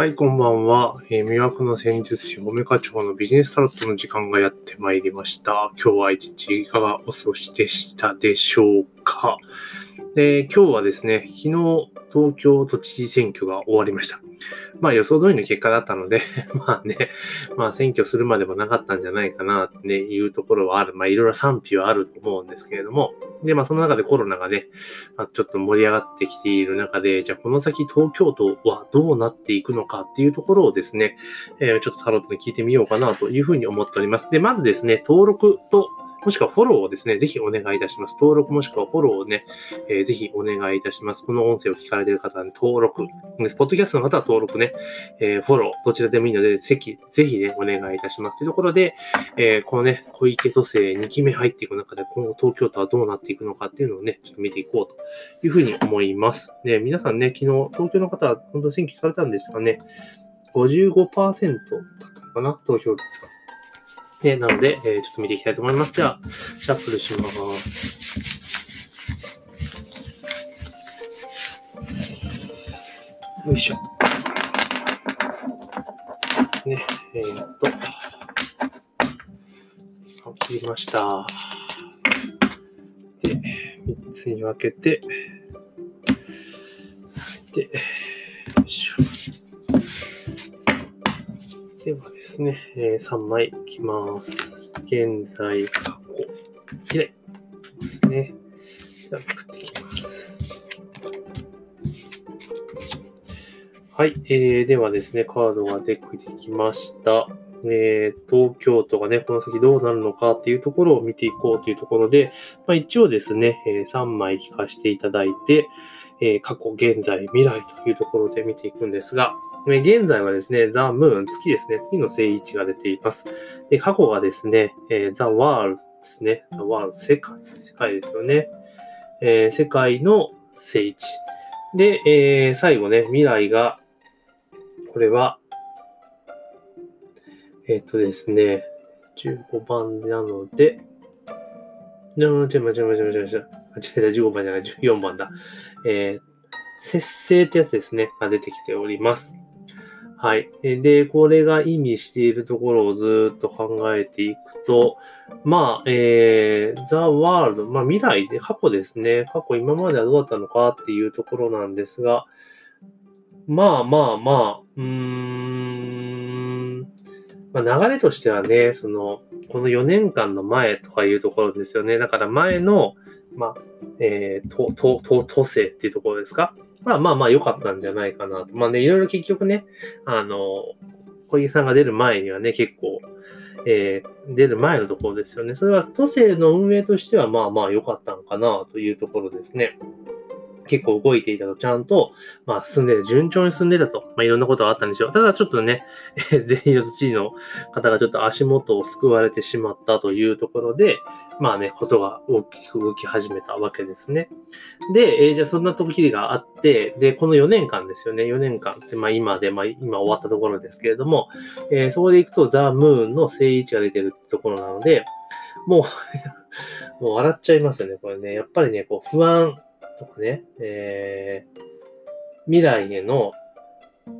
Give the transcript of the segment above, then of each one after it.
はい、こんばんは。えー、魅惑の戦術師、オメカ町のビジネスタロットの時間がやってまいりました。今日は一日いかがお過ごしでしたでしょうか？で今日はですね、昨日東京都知事選挙が終わりました。まあ予想通りの結果だったので まあね、まあ選挙するまでもなかったんじゃないかなっていうところはある。まあいろいろ賛否はあると思うんですけれども、で、まあその中でコロナがね、まあ、ちょっと盛り上がってきている中で、じゃあこの先東京都はどうなっていくのかっていうところをですね、えー、ちょっとタロットに聞いてみようかなというふうに思っております。で、まずですね、登録ともしくはフォローをですね、ぜひお願いいたします。登録もしくはフォローをね、えー、ぜひお願いいたします。この音声を聞かれている方は、ね、登録。スポッドキャストの方は登録ね、えー、フォロー、どちらでもいいので、ぜひ、ぜひね、お願いいたします。というところで、えー、このね、小池都政2期目入っていく中で、今後東京都はどうなっていくのかっていうのをね、ちょっと見ていこうというふうに思います。ね、皆さんね、昨日、東京の方は本当に選挙聞かれたんですがね、55%だったのかな、投票率が。で、なので、えー、ちょっと見ていきたいと思います。じゃあ、シャッフルします。よいしょ。ね、えー、っと、切りました。で、3つに分けて、で、ではですね、えー、3枚いきます。現在、過去、開いですね。では、めくっていきます。はい、えー、ではですね、カードが出てきました。えー、東京都がね、この先どうなるのかっていうところを見ていこうというところで、まあ、一応ですね、えー、3枚引かせていただいて、えー、過去、現在、未来というところで見ていくんですが、え現在はですね、ザ・ムーン、月ですね、月の正位置が出ています。で、過去がですね、えー、ザ・ワールドですね、ザ・ワールド、世界、世界ですよね。えー、世界の正位置。で、えー、最後ね、未来が、これは、えっ、とですね、15番なので、ちょ、ちょ、ちょ、ちょ、ちょ、ちょ、間違えた、15番じゃない、14番だ。えー、節制ってやつですね、が出てきております。はい。で、これが意味しているところをずっと考えていくと、まあ、えー、The World、まあ未来で、過去ですね。過去今まではどうだったのかっていうところなんですが、まあまあまあ、うーん、まあ流れとしてはね、その、この4年間の前とかいうところですよね。だから前の、まあ、えー、と、と、と、都政っていうところですか？まあまあまあ良かったんじゃないかなと。まあね、いろいろ結局ね、あの、小池さんが出る前にはね、結構、えー、出る前のところですよね。それは都政の運営としてはまあまあ良かったのかなというところですね。結構動いていたと、ちゃんと、まあ、進んで、順調に進んでたと、まあ、いろんなことがあったんでしょう。ただ、ちょっとね、全員の知事の方がちょっと足元を救われてしまったというところで、まあね、ことが大きく動き始めたわけですね。で、えー、じゃあそんな時きがあって、で、この4年間ですよね。4年間って、まあ今で、まあ今終わったところですけれども、えー、そこで行くとザ・ムーンの正位置が出てるところなので、もう もう笑っちゃいますよね、これね。やっぱりね、こう不安とかね、えー、未来への、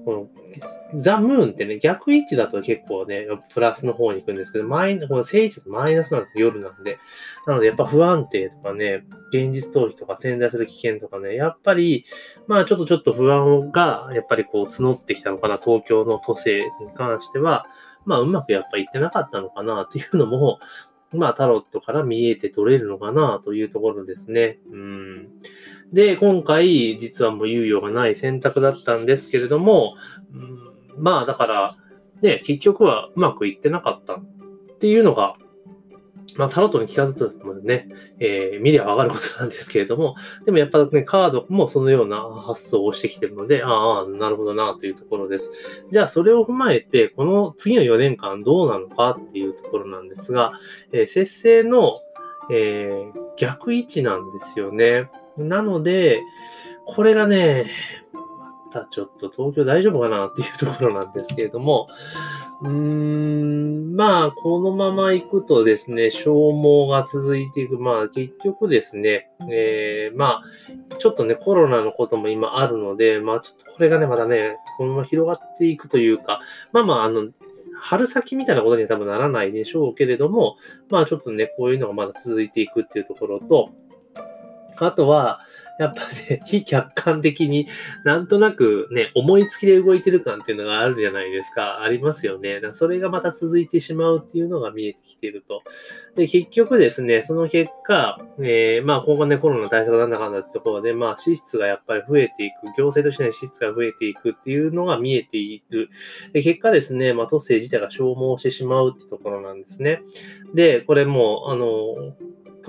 この、ザ・ムーンってね、逆位置だと結構ね、プラスの方に行くんですけど、マイこの正位置とマイナスなんです夜なんで。なので、やっぱ不安定とかね、現実逃避とか潜在する危険とかね、やっぱり、まあちょっとちょっと不安が、やっぱりこう募ってきたのかな、東京の都政に関しては、まあうまくやっぱいってなかったのかな、っていうのも、まあタロットから見えて取れるのかな、というところですね。うん。で、今回、実はもう猶予がない選択だったんですけれども、うん、まあ、だから、ね、結局はうまくいってなかったっていうのが、まあ、タロットに聞かずともね、えー、見りゃわかることなんですけれども、でもやっぱね、カードもそのような発想をしてきてるので、ああ、なるほどな、というところです。じゃあ、それを踏まえて、この次の4年間どうなのかっていうところなんですが、えー、節制の、えー、逆位置なんですよね。なので、これがね、またちょっと東京大丈夫かなっていうところなんですけれども、うーん、まあ、このまま行くとですね、消耗が続いていく。まあ、結局ですね、えー、まあ、ちょっとね、コロナのことも今あるので、まあ、ちょっとこれがね、まだね、このまま広がっていくというか、まあまあ、あの、春先みたいなことには多分ならないでしょうけれども、まあちょっとね、こういうのがまだ続いていくっていうところと、あとは、やっぱね、非客観的になんとなくね、思いつきで動いてる感っていうのがあるじゃないですか。ありますよね。だそれがまた続いてしまうっていうのが見えてきてると。で、結局ですね、その結果、えー、まあ今後ね、コロナ対策なんだかんだってところで、まあ支出がやっぱり増えていく、行政としての支出が増えていくっていうのが見えている。で結果ですね、まあ都政自体が消耗してしまうってところなんですね。で、これもう、あの、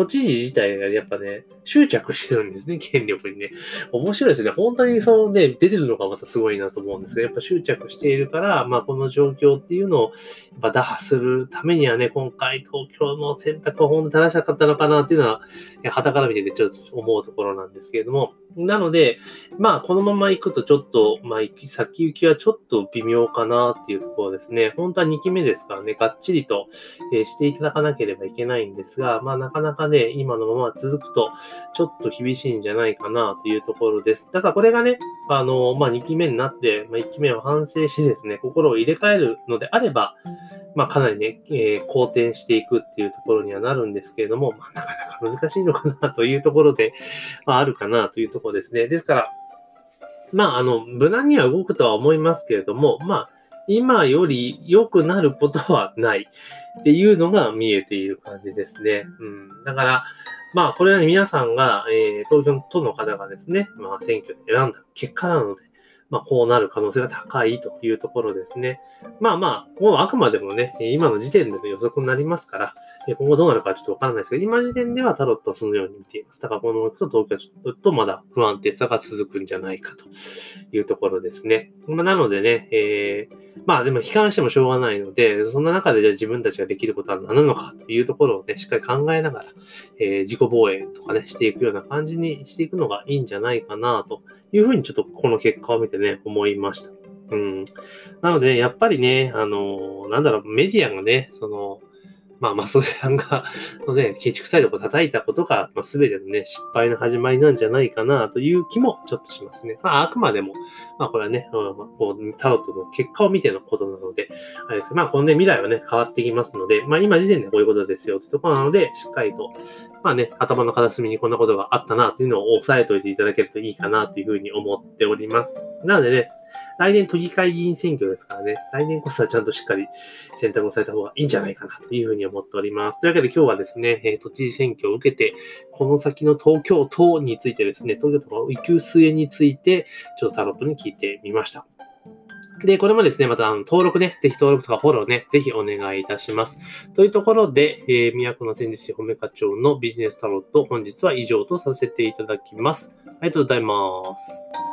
都知事自体がやっぱね、執着してるんですね、権力にね。面白いですね。本当にそうね、出てるのがまたすごいなと思うんですけど、やっぱ執着しているから、まあこの状況っていうのを、やっぱ打破するためにはね、今回東京の選択は本当に正しかったのかなっていうのは、旗から見ててちょっと思うところなんですけれども、なので、まあこのまま行くとちょっと、まあ先行きはちょっと微妙かなっていうところですね。本当は2期目ですからね、がっちりと、えしていただかなければいけないんですが、まあなかなかね、今のまま続くと、ちょっと厳しいんじゃないかなというところです。だからこれがね、あの、まあ、2期目になって、まあ、1期目を反省しですね、心を入れ替えるのであれば、まあ、かなりね、えー、好転していくっていうところにはなるんですけれども、まあ、なかなか難しいのかなというところで、まあ、あるかなというところですね。ですから、まあ、あの、無難には動くとは思いますけれども、まあ、今より良くなることはないっていうのが見えている感じですね。うん。だから、まあ、これは、ね、皆さんが、えー、投票との方がですね、まあ、選挙で選んだ結果なので、まあ、こうなる可能性が高いというところですね。まあまあ、もうあくまでもね、今の時点での予測になりますから、今後どうなるかちょっとわからないですけど、今時点ではタロットはそのように見ています。だからこの行くと東京ちょっとまだ不安定さが続くんじゃないかというところですね。まあ、なのでね、えー、まあでも悲観してもしょうがないので、そんな中でじゃあ自分たちができることは何なのかというところをね、しっかり考えながら、えー、自己防衛とかね、していくような感じにしていくのがいいんじゃないかなというふうにちょっとこの結果を見てね、思いました。うん。なので、やっぱりね、あの、なんだろう、メディアがね、その、まあ、マスさんが、のね、建築サイドを叩いたことが、まあ、全てのね、失敗の始まりなんじゃないかなという気もちょっとしますね。まあ、あくまでも、まあ、これはね、まあ、こうタロットの結果を見てのことなので、あれですまあ、このね、未来はね、変わってきますので、まあ、今時点でこういうことですよってところなので、しっかりと、まあね、頭の片隅にこんなことがあったなというのを押さえておいていただけるといいかなというふうに思っております。なのでね、来年都議会議員選挙ですからね、来年こそはちゃんとしっかり選択をされた方がいいんじゃないかなというふうに思っております。というわけで今日はですね、え都知事選挙を受けて、この先の東京都についてですね、東京都の育休末について、ちょっとタロットに聞いてみました。で、これもですね、またあの登録ね、ぜひ登録とかフォローね、ぜひお願いいたします。というところで、えー、都の戦術師褒め課長のビジネスタロット、本日は以上とさせていただきます。ありがとうございます。